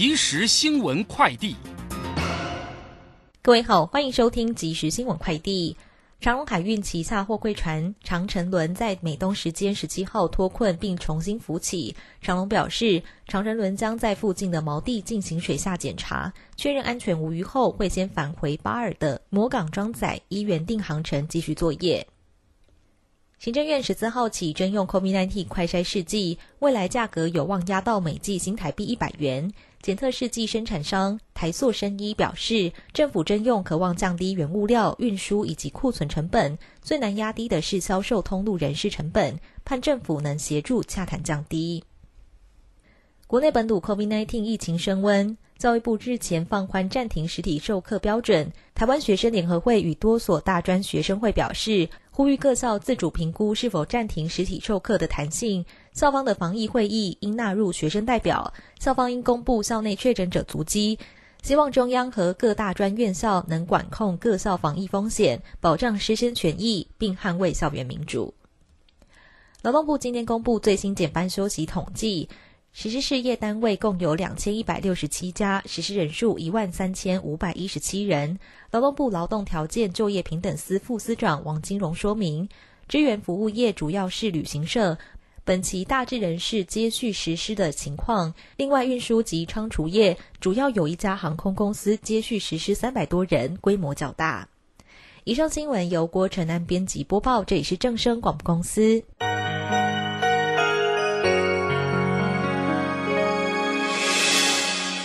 即时新闻快递，各位好，欢迎收听即时新闻快递。长荣海运旗下货柜船长城轮在美东时间十七号脱困并重新浮起。长荣表示，长城轮将在附近的锚地进行水下检查，确认安全无虞后，会先返回巴尔的摩港装载，依原定航程继续作业。行政院十四号起征用 COVID-19 快筛试剂，未来价格有望压到每剂新台币一百元。检测试剂生产商台塑生医表示，政府征用渴望降低原物料运输以及库存成本，最难压低的是销售通路人事成本，盼政府能协助洽谈降低。国内本土 COVID-19 疫情升温，教育部日前放宽暂停实体授课标准。台湾学生联合会与多所大专学生会表示。呼吁各校自主评估是否暂停实体授课的弹性。校方的防疫会议应纳入学生代表。校方应公布校内确诊者足迹。希望中央和各大专院校能管控各校防疫风险，保障师生权益，并捍卫校园民主。劳动部今天公布最新减班休息统计。实施事业单位共有两千一百六十七家，实施人数一万三千五百一十七人。劳动部劳动条件就业平等司副司长王金荣说明，支援服务业主要是旅行社，本期大致人士接续实施的情况。另外，运输及仓储业主要有一家航空公司接续实施三百多人，规模较大。以上新闻由郭晨安编辑播报，这里是正声广播公司。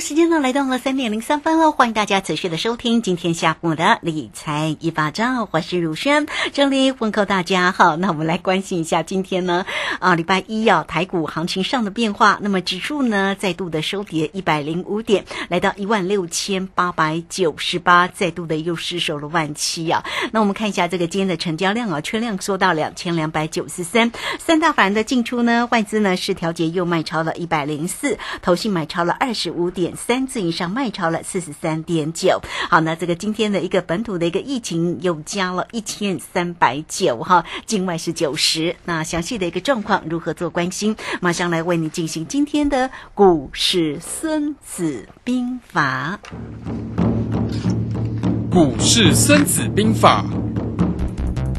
时间呢来到了三点零三分了，欢迎大家持续的收听今天下午的理财一把照，我是如轩，这里问候大家好。那我们来关心一下今天呢啊礼拜一啊台股行情上的变化，那么指数呢再度的收跌一百零五点，来到一万六千八百九十八，再度的又失守了万七啊。那我们看一下这个今天的成交量啊，缺量缩到两千两百九十三，三大法人的进出呢，外资呢是调节又卖超了一百零四，投信买超了二十五点。三次以上卖超了四十三点九，好，那这个今天的一个本土的一个疫情又加了一千三百九哈，境外是九十，那详细的一个状况如何做关心？马上来为你进行今天的股市孙子兵法。股市孙子兵法。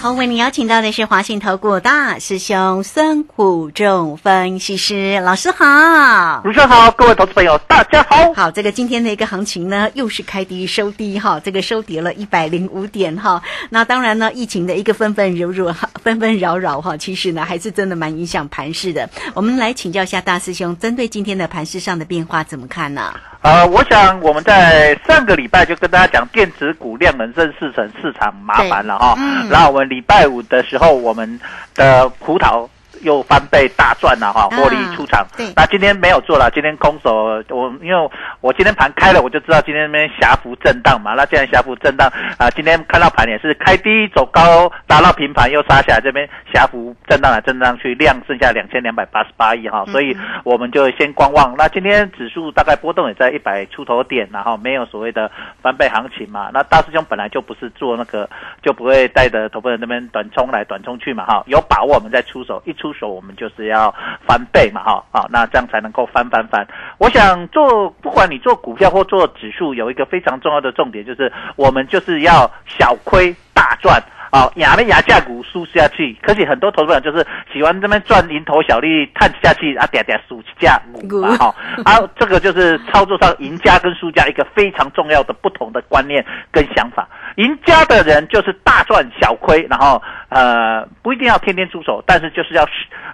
好，为您邀请到的是华信投顾大师兄孙虎仲分析师老师好，主持人好，各位投资朋友大家好。好，这个今天的一个行情呢，又是开低收低哈，这个收跌了一百零五点哈。那当然呢，疫情的一个纷纷扰扰，纷纷扰扰哈，其实呢还是真的蛮影响盘势的。我们来请教一下大师兄，针对今天的盘势上的变化怎么看呢？呃，我想我们在上个礼拜就跟大家讲，电子股量能升四成，市场麻烦了哈。然后我们礼拜五的时候，我们的葡萄又翻倍大赚了哈，获利出场。对那今天没有做了，今天空手，我因为我今天盘开了，我就知道今天那边狭幅震荡嘛。那既然狭幅震荡啊、今天看到盘也是开低走高，达到平盘又杀下来，这边狭幅震荡来震荡去，量剩下两千两百八十八亿哈，所以我们就先观望。那今天指数大概波动也在一百出头点，然后没有所谓的翻倍行情嘛。那大师兄本来就不是做那个，就不会带着投资人那边短冲来短冲去嘛哈，有把握我们再出手，一出手我们就是要翻倍嘛哈好，那这样才能够翻翻翻。我想做，不管你做股票或做指数，有一个非常重要的重点就是，我们就是要小亏大赚。啊，压了压价股输下去，可是很多投资人就是喜欢这边赚蝇头小利，探下去啊，点点输价股嘛哈，啊，这个就是操作上赢家跟输家一个非常重要的不同的观念跟想法。赢家的人就是大赚小亏，然后呃不一定要天天出手，但是就是要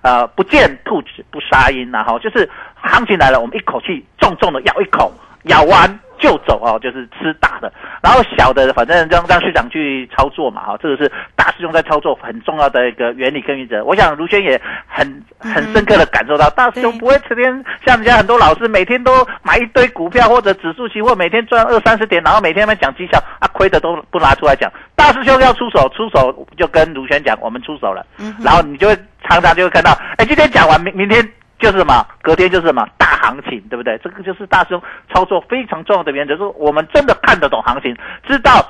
呃不见兔子不撒鹰，然后就是行情来了，我们一口气重重的咬一口，咬完。就走哦，就是吃大的，然后小的反正让让市长去操作嘛，哈，这个是大师兄在操作很重要的一个原理跟原则。我想卢轩也很很深刻的感受到，大师兄不会成天像人家很多老师每天都买一堆股票或者指数期货，每天赚二三十点，然后每天在讲绩效啊，亏的都不拿出来讲。大师兄要出手，出手就跟卢轩讲，我们出手了，嗯然后你就会常常就会看到，哎，今天讲完，明明天。就是什么，隔天就是什么大行情，对不对？这个就是大师兄操作非常重要的原则，就是我们真的看得懂行情，知道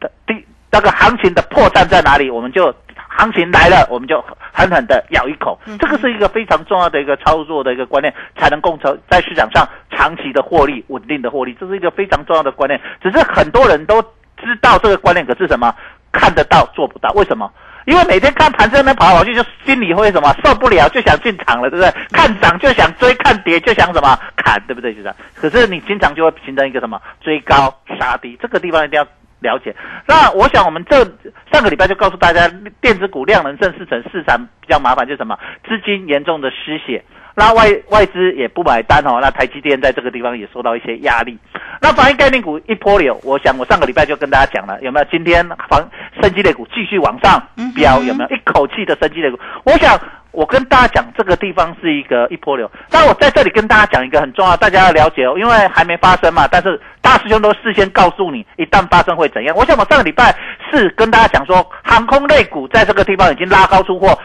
的第那个行情的破绽在哪里，我们就行情来了，我们就狠狠的咬一口。这个是一个非常重要的一个操作的一个观念，才能共成在市场上长期的获利、稳定的获利，这是一个非常重要的观念。只是很多人都知道这个观念，可是什么看得到做不到？为什么？因为每天看盘在那边跑来跑去，就心里会什么受不了，就想进场了，对不对？看涨就想追，看跌就想什么砍，对不对？就这样。可是你经常就会形成一个什么追高杀低，这个地方一定要了解。那我想我们这上个礼拜就告诉大家，电子股量能正四成，市场比较麻烦，就是什么资金严重的失血。那外外资也不买单哦，那台积电在这个地方也受到一些压力。那防疫概念股一波流，我想我上个礼拜就跟大家讲了，有没有？今天防升级类股继续往上飙，有没有？一口气的升级类股，我想我跟大家讲，这个地方是一个一波流。那我在这里跟大家讲一个很重要，大家要了解哦，因为还没发生嘛，但是大师兄都事先告诉你，一旦发生会怎样。我想我上个礼拜是跟大家讲说，航空类股在这个地方已经拉高出货。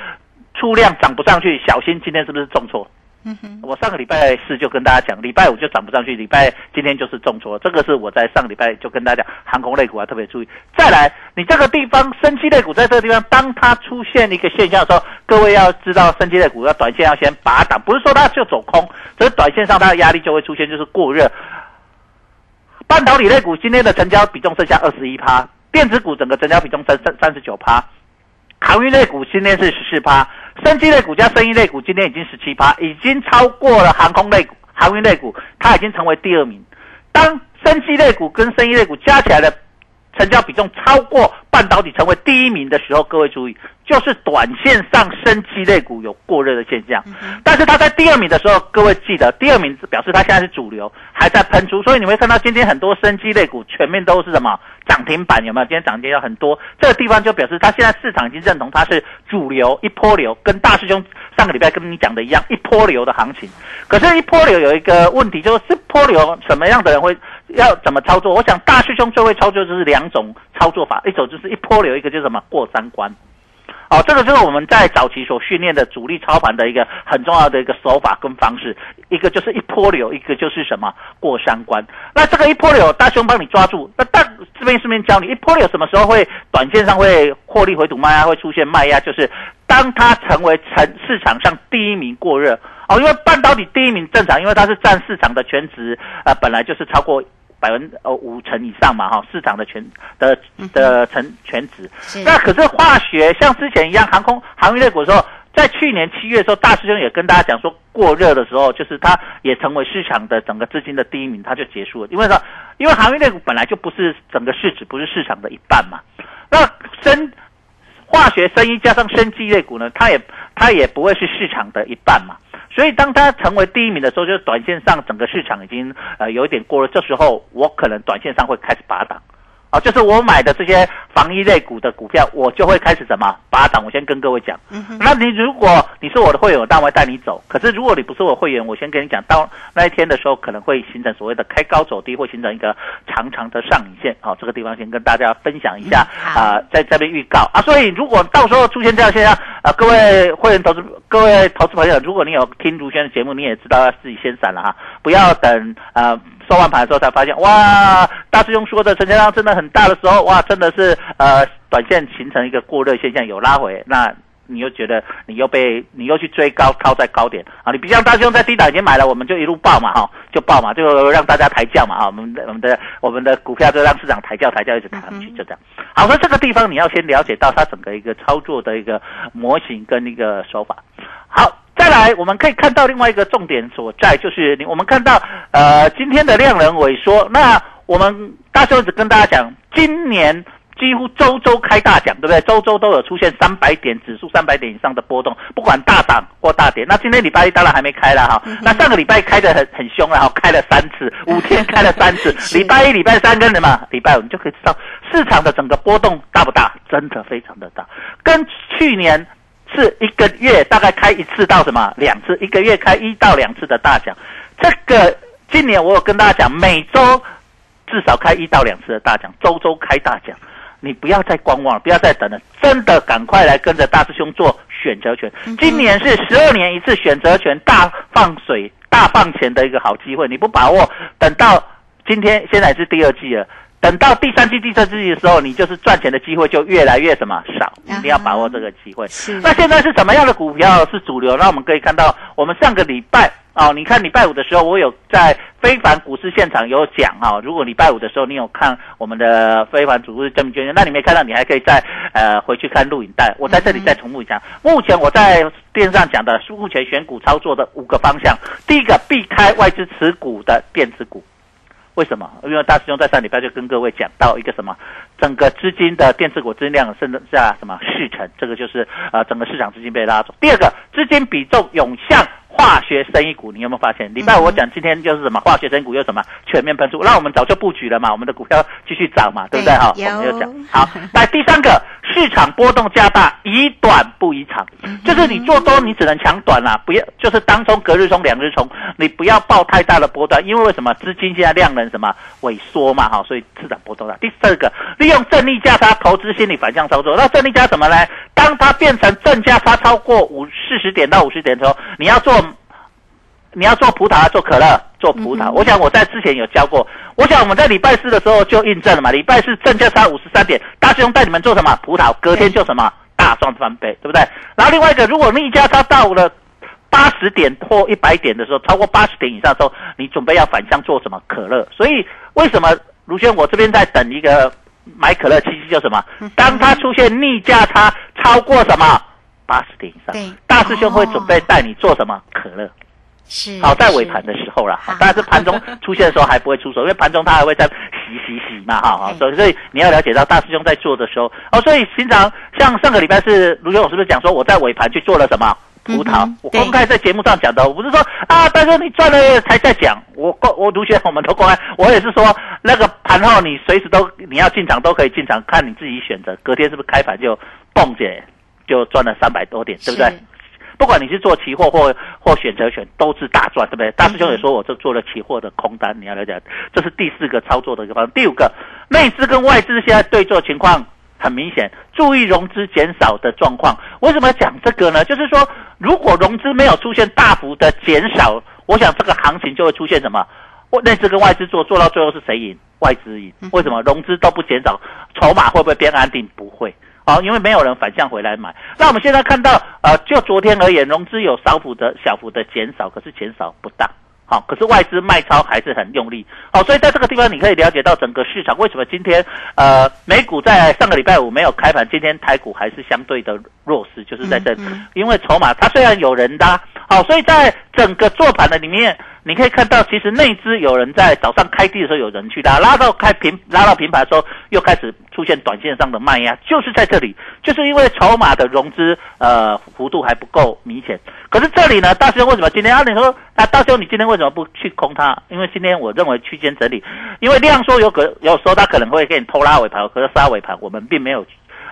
出量涨不上去，小心今天是不是重挫？嗯哼，我上个礼拜四就跟大家讲，礼拜五就涨不上去，礼拜今天就是重挫。这个是我在上个礼拜就跟大家讲，航空类股啊特别注意。再来，你这个地方升机类股在这个地方，当它出现一个现象的时候，各位要知道，升机类股要短线要先拔档，不是说它就走空，只是短线上它的压力就会出现，就是过热。半导体类股今天的成交比重剩下二十一趴，电子股整个成交比重三三三十九趴，航运类股今天是十四趴。生机类股加生意类股今天已经十七趴，已经超过了航空类股、航运类股，它已经成为第二名。当生机类股跟生意类股加起来的成交比重超过半导体成为第一名的时候，各位注意，就是短线上升机类股有过热的现象。但是它在第二名的时候，各位记得，第二名表示它现在是主流，还在喷出，所以你会看到今天很多升机类股全面都是什么涨停板，有没有？今天涨停有很多，这个地方就表示它现在市场已经认同它是主流一波流，跟大师兄上个礼拜跟你讲的一样，一波流的行情。可是，一波流有一个问题，就是波流什么样的人会要怎么操作？我想大师兄最会操作就是两种操作法，一种就是一波流，一个就是什么过三关。哦，这个就是我们在早期所训练的主力操盘的一个很重要的一个手法跟方式，一个就是一波流，一个就是什么过三关。那这个一波流，大兄帮你抓住。那大这边顺便教你，一波流什么时候会短线上会获利回吐卖压，会出现卖压，就是当它成为成市场上第一名过热哦，因为半导体第一名正常，因为它是占市场的全值，呃，本来就是超过。百分呃五成以上嘛哈，市场的全的的成全值。那可是化学像之前一样，航空航运类股的时候，在去年七月的时候，大师兄也跟大家讲说，过热的时候，就是它也成为市场的整个资金的第一名，它就结束了。因为说，因为航运类股本来就不是整个市值，不是市场的一半嘛。那生化学、生医加上生技类股呢，它也它也不会是市场的一半嘛。所以，当它成为第一名的时候，就是短线上整个市场已经呃有一点过了。这时候，我可能短线上会开始拔档，啊，就是我买的这些防疫类股的股票，我就会开始什么拔涨。我先跟各位讲，那你如果你是我的会员，我当然会带你走。可是如果你不是我会员，我先跟你讲，到那一天的时候，可能会形成所谓的开高走低，会形成一个长长的上影线。好，这个地方先跟大家分享一下啊，在这边预告啊。所以如果到时候出现这样现象啊，各位会员投资，各位投资朋友，如果你有听卢轩的节目，你也知道要自己先闪了哈，不要等啊。收完盘的时候才发现，哇！大师兄说的成交量真的很大的时候，哇，真的是呃，短线形成一个过热现象，有拉回，那你又觉得你又被你又去追高，高在高点啊！你不像大师兄在低档已经买了，我们就一路爆嘛，哈，就爆嘛，就让大家抬轿嘛，啊，我们的我们的我们的股票就让市场抬轿抬轿一直抬上去，就这样。好，那这个地方你要先了解到它整个一个操作的一个模型跟一个手法。好。再来，我们可以看到另外一个重点所在，就是你我们看到，呃，今天的量能萎缩。那我们大兄子跟大家讲，今年几乎周周开大奖，对不对？周周都有出现三百点指数三百点以上的波动，不管大涨或大跌。那今天礼拜一当然还没开了哈，那上个礼拜开的很很凶了哈，开了三次，五天开了三次，礼拜一、礼拜三跟什么？礼拜五你就可以知道市场的整个波动大不大？真的非常的大，跟去年。是一个月大概开一次到什么两次，一个月开一到两次的大奖。这个今年我有跟大家讲，每周至少开一到两次的大奖，周周开大奖。你不要再观望了，不要再等了，真的赶快来跟着大师兄做选择权。今年是十二年一次选择权大放水、大放钱的一个好机会，你不把握，等到今天现在是第二季了。等到第三季、第四季的时候，你就是赚钱的机会就越来越什么少，一定要把握这个机会。是。那现在是什么样的股票是主流？那我们可以看到，我们上个礼拜哦，你看礼拜五的时候，我有在非凡股市现场有讲哈。如果礼拜五的时候你有看我们的非凡股市证明捐那你没看到，你还可以再呃回去看录影带。我在这里再重复一下，目前我在电视上讲的目前选股操作的五个方向，第一个避开外资持股的电子股。为什么？因为大师兄在上礼拜就跟各位讲到一个什么，整个资金的电子股资金量剩下什么四成，这个就是呃整个市场资金被拉走。第二个，资金比重涌向化学生意股，你有没有发现？礼拜五我讲今天就是什么化学生意股又什么全面喷出，那我们早就布局了嘛，我们的股票继续涨嘛，对不对哈？我们就讲好。来第三个。市场波动加大，以短不以长，就是你做多你只能抢短啦，不要就是当冲、隔日冲、两日冲，你不要报太大的波段，因为为什么资金现在量能什么萎缩嘛，哈，所以市场波动大。第四个，利用正利价差投资心理反向操作，那正利价什么呢？当它变成正价差超过五四十点到五十点的时候，你要做。你要做葡萄，做可乐，做葡萄。我想我在之前有教过。我想我们在礼拜四的时候就印证了嘛。礼拜四正价差五十三点，大师兄带你们做什么？葡萄，隔天就什么大赚翻倍，对不对？然后另外一个，如果逆价差到了八十点或一百点的时候，超过八十点以上的时候，你准备要反向做什么？可乐。所以为什么卢轩我这边在等一个买可乐，其实就什么？当它出现逆价差超过什么八十点以上，大师兄会准备带你做什么？可乐。是好在尾盘的时候了，但 是盘中出现的时候还不会出手，因为盘中它还会在洗洗洗嘛，哈哈，所以所以你要了解到大师兄在做的时候哦，所以平常像上个礼拜是卢兄，我是不是讲说我在尾盘去做了什么？葡萄？我公开在节目上讲的，我不是说啊，但是你赚了才在讲，我公我卢学我们都公开，我也是说那个盘后你随时都你要进场都可以进场，看你自己选择，隔天是不是开盘就蹦姐就赚了三百多点，对不对？不管你是做期货或或选择权，都是大赚，对不对？大师兄也说，我这做了期货的空单，你要了解，这是第四个操作的一个方式。第五个，内资跟外资现在对做情况很明显，注意融资减少的状况。为什么讲这个呢？就是说，如果融资没有出现大幅的减少，我想这个行情就会出现什么？内资跟外资做，做到最后是谁赢？外资赢。为什么融资都不减少，筹码会不会变安定？不会。好，因为没有人反向回来买。那我们现在看到，呃，就昨天而言，融资有少幅的小幅的减少，可是减少不大。好，可是外资卖超还是很用力。好，所以在这个地方你可以了解到整个市场为什么今天，呃，美股在上个礼拜五没有开盘，今天台股还是相对的弱势，就是在这，因为筹码它虽然有人拉，好，所以在整个做盘的里面，你可以看到，其实内资有人在早上开低的时候有人去拉，拉到开平拉到平盘的时候，又开始出现短线上的卖压，就是在这里，就是因为筹码的融资呃幅度还不够明显。可是这里呢，大兄为什么今天啊？你说啊，大兄你今天为什么不去空它？因为今天我认为区间整理，因为量缩有可有时候它可能会给你偷拉尾盘，可是杀尾盘，我们并没有。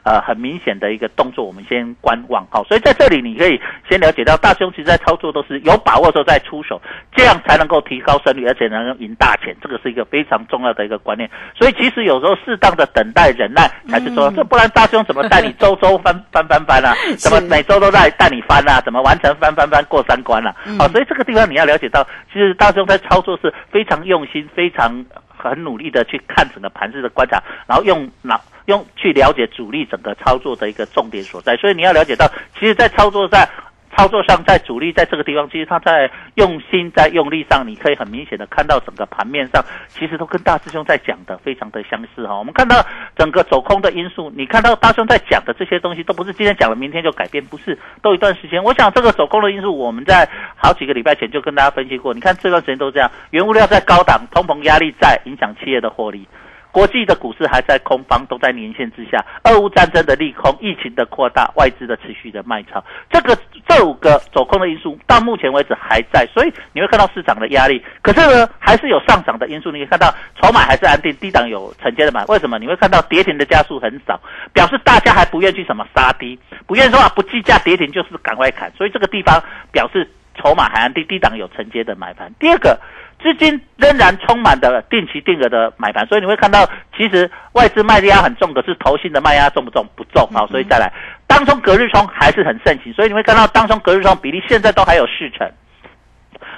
呃，很明显的一个动作，我们先观望好，所以在这里你可以先了解到，大兄其实在操作都是有把握的时候再出手，这样才能够提高胜率，而且能够赢大钱，这个是一个非常重要的一个观念。所以其实有时候适当的等待忍耐才是重要，这不然大兄怎么带你周周翻翻翻翻啊？怎么每周都在带你翻啊？怎么完成翻翻翻过三关了？好，所以这个地方你要了解到，其实大兄在操作是非常用心、非常很努力的去看整个盘子的观察，然后用脑。用去了解主力整个操作的一个重点所在，所以你要了解到，其实，在操作在操作上，在主力在这个地方，其实他在用心在用力上，你可以很明显的看到整个盘面上，其实都跟大师兄在讲的非常的相似哈。我们看到整个走空的因素，你看到大师兄在讲的这些东西，都不是今天讲了，明天就改变，不是，都一段时间。我想这个走空的因素，我们在好几个礼拜前就跟大家分析过，你看这段时间都这样，原物料在高档，通膨压力在影响企业的获利。国际的股市还在空方，都在年线之下。俄乌战争的利空，疫情的扩大，外资的持续的卖超，这个这五个走空的因素到目前为止还在，所以你会看到市场的压力。可是呢，还是有上涨的因素。你可以看到筹码还是安定，低档有承接的买。为什么？你会看到跌停的加速很少，表示大家还不愿去什么杀低，不愿说啊不计价跌停就是赶快砍。所以这个地方表示筹码海岸低，低档有承接的买盘。第二个。资金仍然充满的定期定额的买盘，所以你会看到，其实外资卖压很重，可是投信的卖压重不重？不重好，所以再来，当冲隔日冲还是很盛行，所以你会看到当冲隔日冲比例现在都还有四成，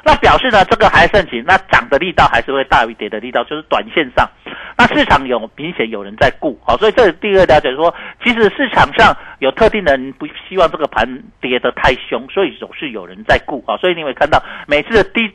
那表示呢这个还盛行，那涨的力道还是会大于跌的力道，就是短线上，那市场有明显有人在顾好，所以这第二了解说，其实市场上有特定的人不希望这个盘跌得太凶，所以总是有人在顾啊，所以你会看到每次的低。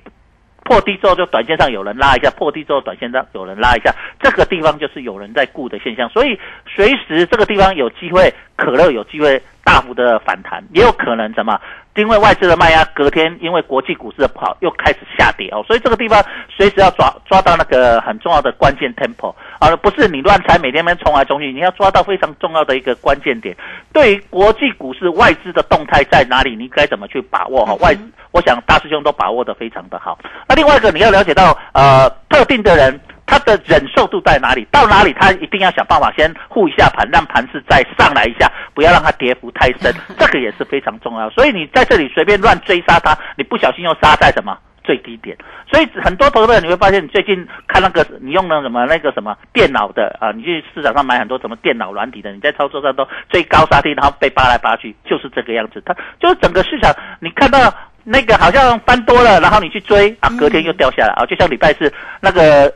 破低之后就短线上有人拉一下，破低之后短线上有人拉一下，这个地方就是有人在顾的现象，所以随时这个地方有机会，可乐有机会大幅的反弹，也有可能什么？因为外资的卖压，隔天因为国际股市的不好，又开始下跌哦，所以这个地方随时要抓抓到那个很重要的关键 tempo，而不是你乱猜，每天们冲来冲去，你要抓到非常重要的一个关键点。对于国际股市外资的动态在哪里，你该怎么去把握哈？外，我想大师兄都把握的非常的好。那另外一个你要了解到，呃，特定的人。他的忍受度在哪里？到哪里他一定要想办法先护一下盘，让盘势再上来一下，不要让它跌幅太深，这个也是非常重要。所以你在这里随便乱追杀它，你不小心又杀在什么最低点。所以很多投资者你会发现，你最近看那个你用了什么那个什么电脑的啊，你去市场上买很多什么电脑软体的，你在操作上都追高杀低，然后被扒来扒去，就是这个样子。它就是整个市场，你看到那个好像翻多了，然后你去追啊，隔天又掉下来啊，就像礼拜四那个。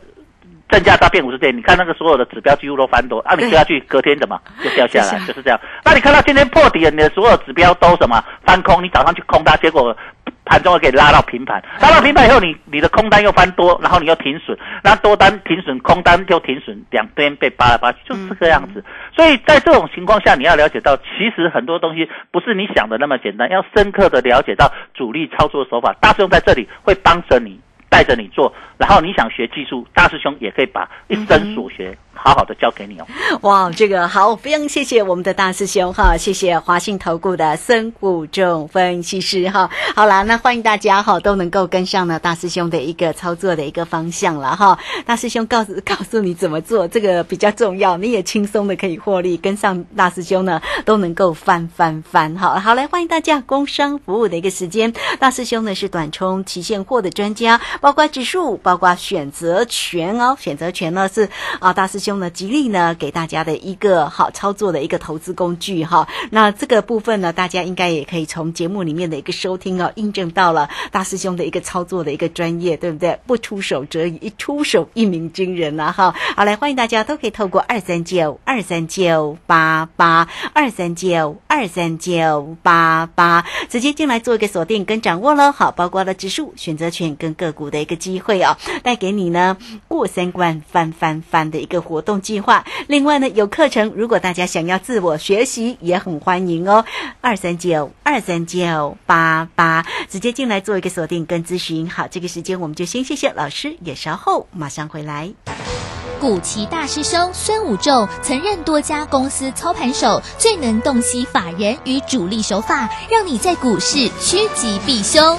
正价大变五十点，你看那个所有的指标几乎都翻多，啊，你接下去隔天怎么 就掉下来，就是这样。那你看到今天破底了，你的所有指标都什么翻空？你早上去空它，结果盘中又给拉到平盘，拉到平盘以后，你你的空单又翻多，然后你又停损，那多单停损，空单又停损，两边被扒来扒去，就是这个样子。所以在这种情况下，你要了解到，其实很多东西不是你想的那么简单，要深刻的了解到主力操作手法。大师兄在这里会帮着你。带着你做，然后你想学技术，大师兄也可以把一生所学。好好的教给你哦！哇，这个好，非常谢谢我们的大师兄哈，谢谢华信投顾的孙谷仲分析师哈。好啦，那欢迎大家哈都能够跟上呢大师兄的一个操作的一个方向了哈。大师兄告诉告诉你怎么做，这个比较重要，你也轻松的可以获利，跟上大师兄呢都能够翻翻翻哈。好来，欢迎大家工商服务的一个时间，大师兄呢是短冲期现货的专家，包括指数，包括选择权哦，选择权呢是啊大师兄。呢，极力呢给大家的一个好操作的一个投资工具哈。那这个部分呢，大家应该也可以从节目里面的一个收听哦，印证到了大师兄的一个操作的一个专业，对不对？不出手则已，一出手一鸣惊人呐哈。好来，欢迎大家都可以透过二三九二三九八八二三九。二三九八八，直接进来做一个锁定跟掌握喽。好，包括了指数、选择权跟个股的一个机会哦，带给你呢过三关翻翻翻的一个活动计划。另外呢，有课程，如果大家想要自我学习，也很欢迎哦。二三九二三九八八，直接进来做一个锁定跟咨询。好，这个时间我们就先谢谢老师，也稍后马上回来。古奇大师兄孙武仲曾任多家公司操盘手，最能洞悉法人与主力手法，让你在股市趋吉避凶。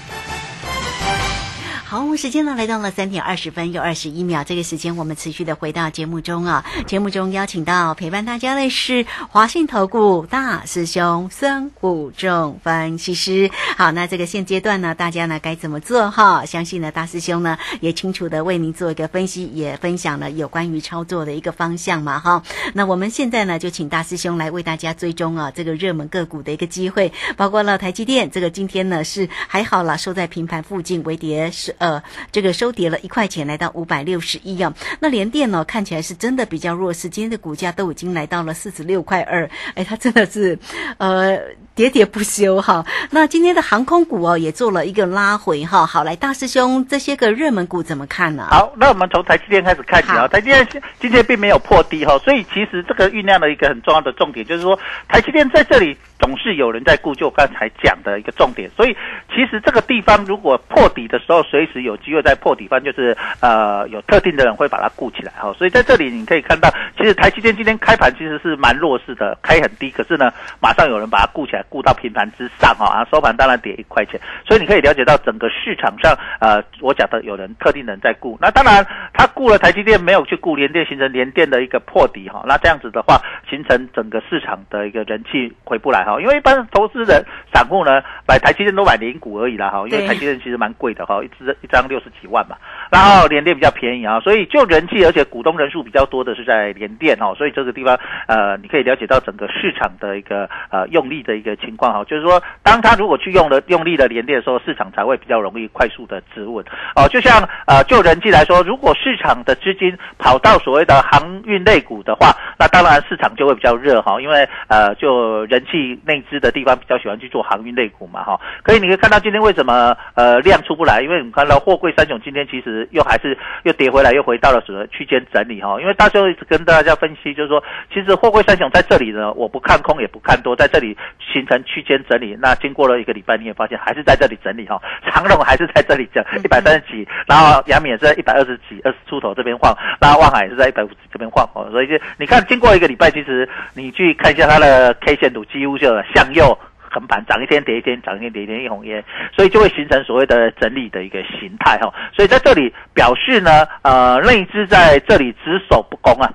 好，时间呢来到了三点二十分又二十一秒，这个时间我们持续的回到节目中啊。节目中邀请到陪伴大家的是华信投顾大师兄孙谷仲分析师。好，那这个现阶段呢，大家呢该怎么做哈？相信呢大师兄呢也清楚的为您做一个分析，也分享了有关于操作的一个方向嘛哈。那我们现在呢就请大师兄来为大家追踪啊这个热门个股的一个机会，包括了台积电，这个今天呢是还好了，收在平盘附近，微跌是。呃，这个收跌了一块钱，来到五百六十一啊。那联电呢，看起来是真的比较弱势，今天的股价都已经来到了四十六块二，哎，它真的是呃喋喋不休哈。那今天的航空股哦，也做了一个拉回哈。好，来大师兄，这些个热门股怎么看呢？好，那我们从台积电开始看起啊。台积电今天并没有破低哈，所以其实这个酝酿的一个很重要的重点就是说，台积电在这里总是有人在顾，就刚才讲的一个重点。所以其实这个地方如果破底的时候，随是有机会在破底方，就是呃有特定的人会把它固起来哈。所以在这里你可以看到，其实台积电今天开盘其实是蛮弱势的，开很低，可是呢马上有人把它固起来，固到平盘之上哈，啊收盘当然跌一块钱。所以你可以了解到整个市场上呃我讲的有人特定人在固，那当然他固了台积电，没有去固联电，形成联电的一个破底哈。那这样子的话，形成整个市场的一个人气回不来哈。因为一般投资人散户呢买台积电都买零股而已啦哈，因为台积电其实蛮贵的哈，一只一张六十几万嘛，然后联电比较便宜啊，所以就人气，而且股东人数比较多的是在联电哈，所以这个地方呃，你可以了解到整个市场的一个呃用力的一个情况哈，就是说，当他如果去用了用力的联电的时候，市场才会比较容易快速的止稳哦。就像呃就人气来说，如果市场的资金跑到所谓的航运类股的话，那当然市场就会比较热哈，因为呃就人气内资的地方比较喜欢去做航运类股嘛哈。可以你可以看到今天为什么呃量出不来，因为我们看到货柜三雄今天其实又还是又跌回来，又回到了什么区间整理哈。因为大家一直跟大家分析，就是说其实货柜三雄在这里呢，我不看空也不看多，在这里形成区间整理。那经过了一个礼拜，你也发现还是在这里整理哈。长荣还是在这里整一百三十几，然后阳明也是在一百二十几、二十出头这边晃，然后万海也是在一百五十这边晃哦。所以就你看，经过一个礼拜，其实你去看一下它的 K 线图，几乎就向右。横盘涨一天跌一天，涨一天跌一天，一红烟，所以就会形成所谓的整理的一个形态哈。所以在这里表示呢，呃，内资在这里只守不攻啊，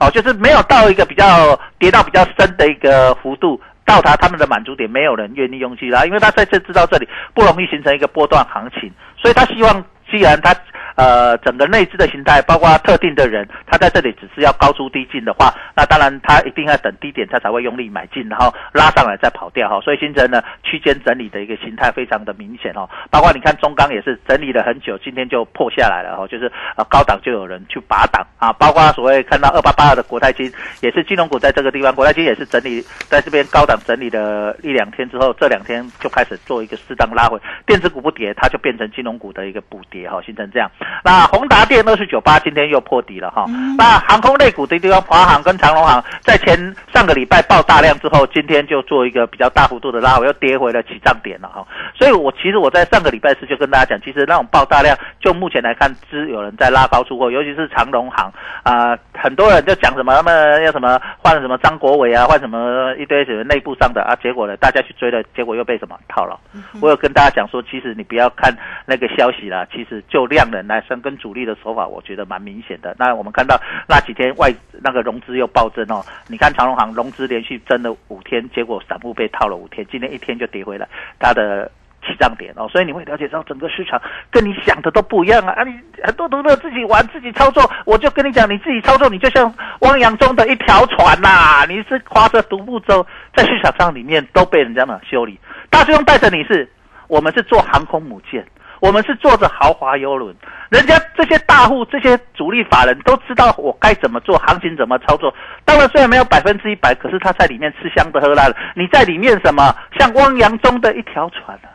哦，就是没有到一个比较跌到比较深的一个幅度，到达他们的满足点，没有人愿意用去啦，因为他在这知道这里不容易形成一个波段行情，所以他希望既然他。呃，整个内资的形态，包括特定的人，他在这里只是要高出低进的话，那当然他一定要等低点，他才会用力买进，然后拉上来再跑掉哈。所以形成呢区间整理的一个形态非常的明显哦。包括你看中钢也是整理了很久，今天就破下来了哈，就是呃高档就有人去拔档啊。包括所谓看到二八八二的国泰金，也是金融股在这个地方，国泰金也是整理在这边高档整理了一两天之后，这两天就开始做一个适当拉回，电子股不跌，它就变成金融股的一个补跌哈，形成这样。那宏达电二十九八今天又破底了哈。那航空类股的地方，华航跟长龙航在前上个礼拜爆大量之后，今天就做一个比较大幅度的拉回，又跌回了起涨点了哈。所以我其实我在上个礼拜四就跟大家讲，其实那种爆大量，就目前来看，只有人在拉高出货，尤其是长龙航啊，很多人就讲什么他们要什么换什么张国伟啊，换什么一堆什么内部上的啊，结果呢，大家去追了，结果又被什么套了。我有跟大家讲说，其实你不要看那个消息啦，其实就量能来生跟主力的手法，我觉得蛮明显的。那我们看到那几天外那个融资又暴增哦，你看长隆行融资连续增了五天，结果散户被套了五天，今天一天就跌回来，它的起涨点哦，所以你会了解到整个市场跟你想的都不一样啊！啊，你很多都乐自己玩自己操作，我就跟你讲，你自己操作，你就像汪洋中的一条船呐、你是划着独木舟，在市场上里面都被人家嘛修理。大师兄带着你是，我们是做航空母舰，我们是坐着豪华游轮，人家这些大户、这些主力法人都知道我该怎么做，行情怎么操作。当然，虽然没有百分之一百，可是他在里面吃香的喝辣的。你在里面什么，像汪洋中的一条船啊，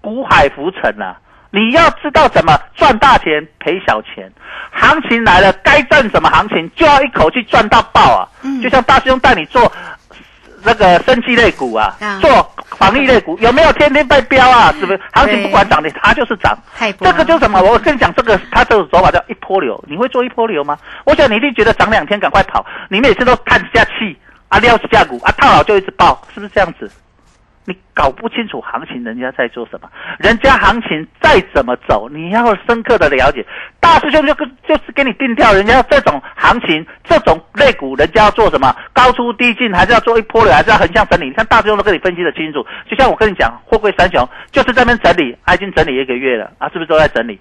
股海浮沉啊。你要知道怎么赚大钱赔小钱，行情来了，该赚什么行情就要一口气赚到爆啊！嗯就像大师兄带你做那个生技类股啊，啊做防疫类股，有没有天天被标啊？是不是？行情不管涨的，它就是涨。这个就是什么？我跟你讲，这个它这种手法叫一波流。你会做一波流吗？我想你一定觉得涨两天赶快跑，你每次都叹下气啊，撩起价股啊，套牢就一直爆，是不是这样子？你搞不清楚行情，人家在做什么？人家行情再怎么走，你要深刻的了解。大师兄就跟就是给你定调，人家这种行情、这种类股，人家要做什么？高出低进，还是要做一波流，还是要横向整理？你看大师兄都跟你分析的清楚。就像我跟你讲，货柜三雄就是在那边整理，啊，已经整理一个月了啊，是不是都在整理？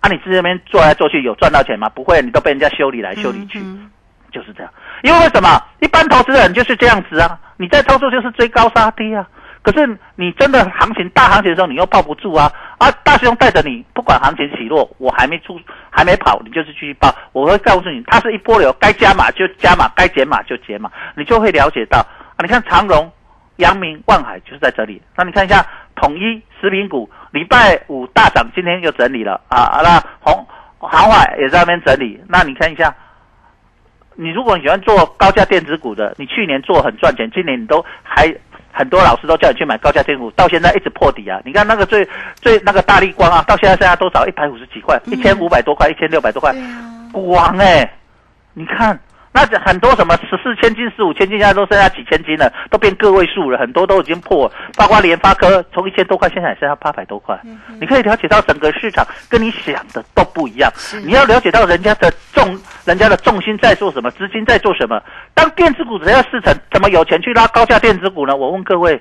啊，你这边做来做去有赚到钱吗？不会，你都被人家修理来修理去。嗯就是这样。因为为什么？一般投资人就是这样子啊，你在操作就是追高杀低啊。可是你真的行情大行情的时候，你又抱不住啊啊！大师兄带着你，不管行情起落，我还没出还没跑，你就是继续抱。我会告诉你，它是一波流，该加码就加码，该减码就减码，你就会了解到啊。你看长荣、阳明、万海就是在这里。那你看一下统一食品股，礼拜五大涨，今天又整理了啊啊！那红航海也在那边整理。那你看一下，你如果你喜欢做高价电子股的，你去年做很赚钱，今年你都还很多老师都叫你去买高价电子股，到现在一直破底啊！你看那个最最那个大力光啊，到现在剩下多少？一百五十几块，一千五百多块，一千六百多块，光哎、你看。那很多什么十四千斤、十五千斤，现在都剩下几千斤了，都变个位数了，很多都已经破了。包括联发科从一千多块，现在也剩下八百多块。你可以了解到整个市场跟你想的都不一样。你要了解到人家的重，人家的重心在做什么，资金在做什么。当电子股只要四成怎么有钱去拉高价电子股呢？我问各位，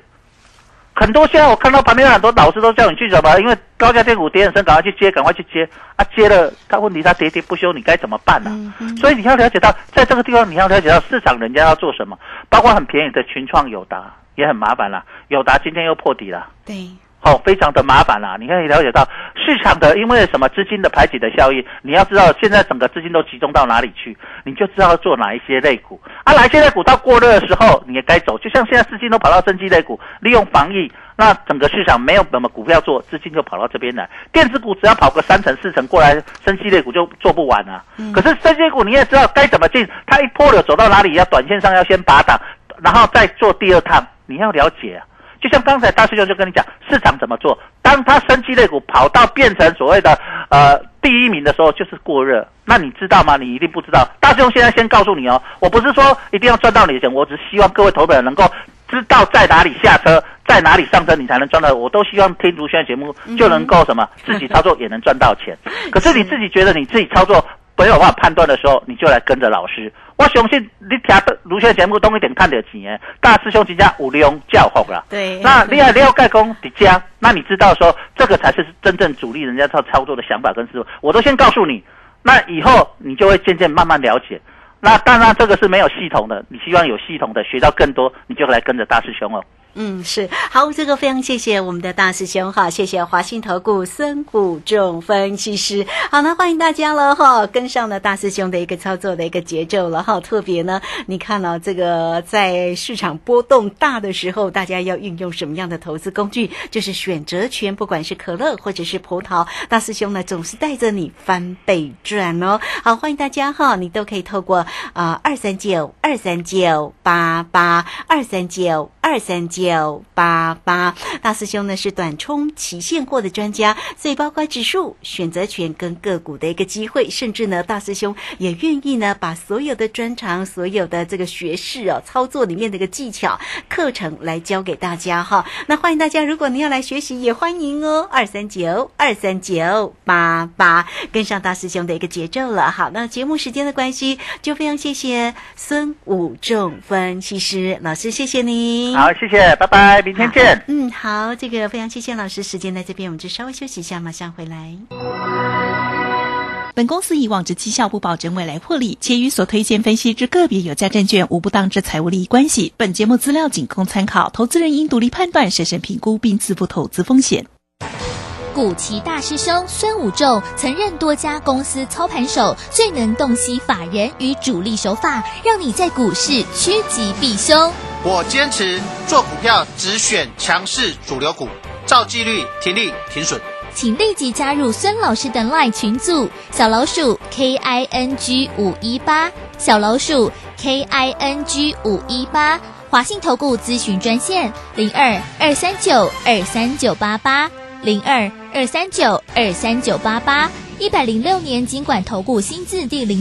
很多现在我看到旁边有很多老师都叫你去什么，因为高价电股跌很深，赶快去接，赶快去接啊！接了，他问题它跌跌不休，你该怎么办呢、所以你要了解到，在这个地方你要了解到市场人家要做什么，包括很便宜的群创、友达也很麻烦了，友达今天又破底了。对，哦，非常的麻烦啦。你可以了解到市场的因为什么资金的排挤的效应，你要知道现在整个资金都集中到哪里去，你就知道做哪一些类股啊，哪一些类股到过热的时候你也该走。就像现在资金都跑到生机类股，利用防疫，那整个市场没有什么股票做，资金就跑到这边来。电子股只要跑个三成四成过来，生机类股就做不完啊。可是生机类股你也知道该怎么进，它一波流走到哪里，要短线上要先拔档，然后再做第二趟，你要了解啊。就像刚才大师兄就跟你讲，市场怎么做？当它升级类股跑到变成所谓的呃第一名的时候，就是过热。那你知道吗？你一定不知道。大师兄现在先告诉你哦，我不是说一定要赚到你的钱，我只希望各位投资人能够知道在哪里下车，在哪里上车，你才能赚到。我都希望听卢轩的节目就能够什么自己操作也能赚到钱。可是你自己觉得你自己操作没有办法判断的时候，你就来跟着老师。我相信你听的卢轩的节目都一点看得钱，大师兄人家有利用教好啦。对那你要了解讲迪迦，那你知道说这个才是真正主力人家操操作的想法跟思路，我都先告诉你。那以后你就会渐渐慢慢了解。那当然这个是没有系统的，你希望有系统的学到更多，你就来跟着大师兄哦。嗯，是好，这个非常谢谢我们的大师兄哈，谢谢华信投顾孙谷仲分析师。好，那欢迎大家了哈，跟上了大师兄的一个操作的一个节奏了哈。特别呢，你看了、这个在市场波动大的时候，大家要运用什么样的投资工具？就是选择权，不管是可乐或者是葡萄，大师兄呢总是带着你翻倍赚哦。好，欢迎大家哈，你都可以透过啊二三九二三九八八二三九二三九九八八。大师兄呢是短冲期现货的专家，所以包括指数、选择权跟个股的一个机会，甚至呢大师兄也愿意呢把所有的专长、所有的这个学识哦操作里面的一个技巧课程来教给大家哈。那欢迎大家，如果您要来学习，也欢迎哦，二三九二三九八八，跟上大师兄的一个节奏了。好，那节目时间的关系，就非常谢谢孙武仲分析师老师，谢谢您。好，谢谢。谢，拜拜，明天见。嗯，好，这个非常谢谢老师，时间在这边，我们就稍微休息一下，马上回来。本公司以往之绩效不保证未来获利，且与所推荐分析之个别有价证券无不当之财务利益关系。本节目资料仅供参考，投资人应独立判断、审慎评估并自负投资风险。古奇大师兄孙武仲曾任多家公司操盘手，最能洞悉法人与主力手法，让你在股市趋吉避凶。我坚持做股票只选强势主流股，照纪律、停利、停损。请立即加入孙老师的 LINE 群组，小老鼠 K I N G 五一八，小老鼠 K I N G 五一八，华信投顾咨询专线零二二三九二三九八八零二二三九二三九八八，一百零六年经管投顾新字第零。